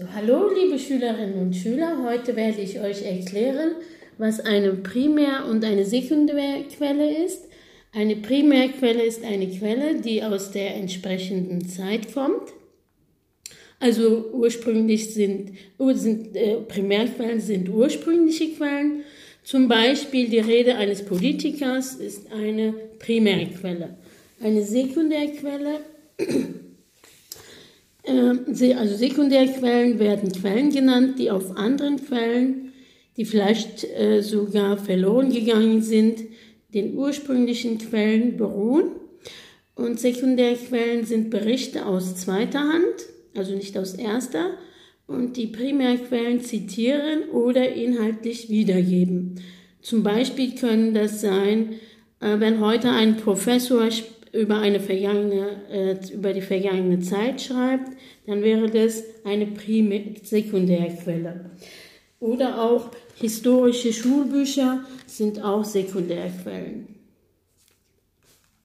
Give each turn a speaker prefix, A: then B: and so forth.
A: So, hallo liebe Schülerinnen und Schüler, heute werde ich euch erklären, was eine Primär- und eine Sekundärquelle ist. Eine Primärquelle ist eine Quelle, die aus der entsprechenden Zeit kommt. Also ursprünglich sind, sind äh, Primärquellen sind ursprüngliche Quellen. Zum Beispiel die Rede eines Politikers ist eine Primärquelle. Eine Sekundärquelle also Sekundärquellen werden Quellen genannt, die auf anderen Quellen, die vielleicht äh, sogar verloren gegangen sind, den ursprünglichen Quellen beruhen. Und Sekundärquellen sind Berichte aus zweiter Hand, also nicht aus erster, und die Primärquellen zitieren oder inhaltlich wiedergeben. Zum Beispiel können das sein, äh, wenn heute ein Professor über, eine vergangene, äh, über die vergangene Zeit schreibt, dann wäre das eine Primär Sekundärquelle. Oder auch historische Schulbücher sind auch Sekundärquellen.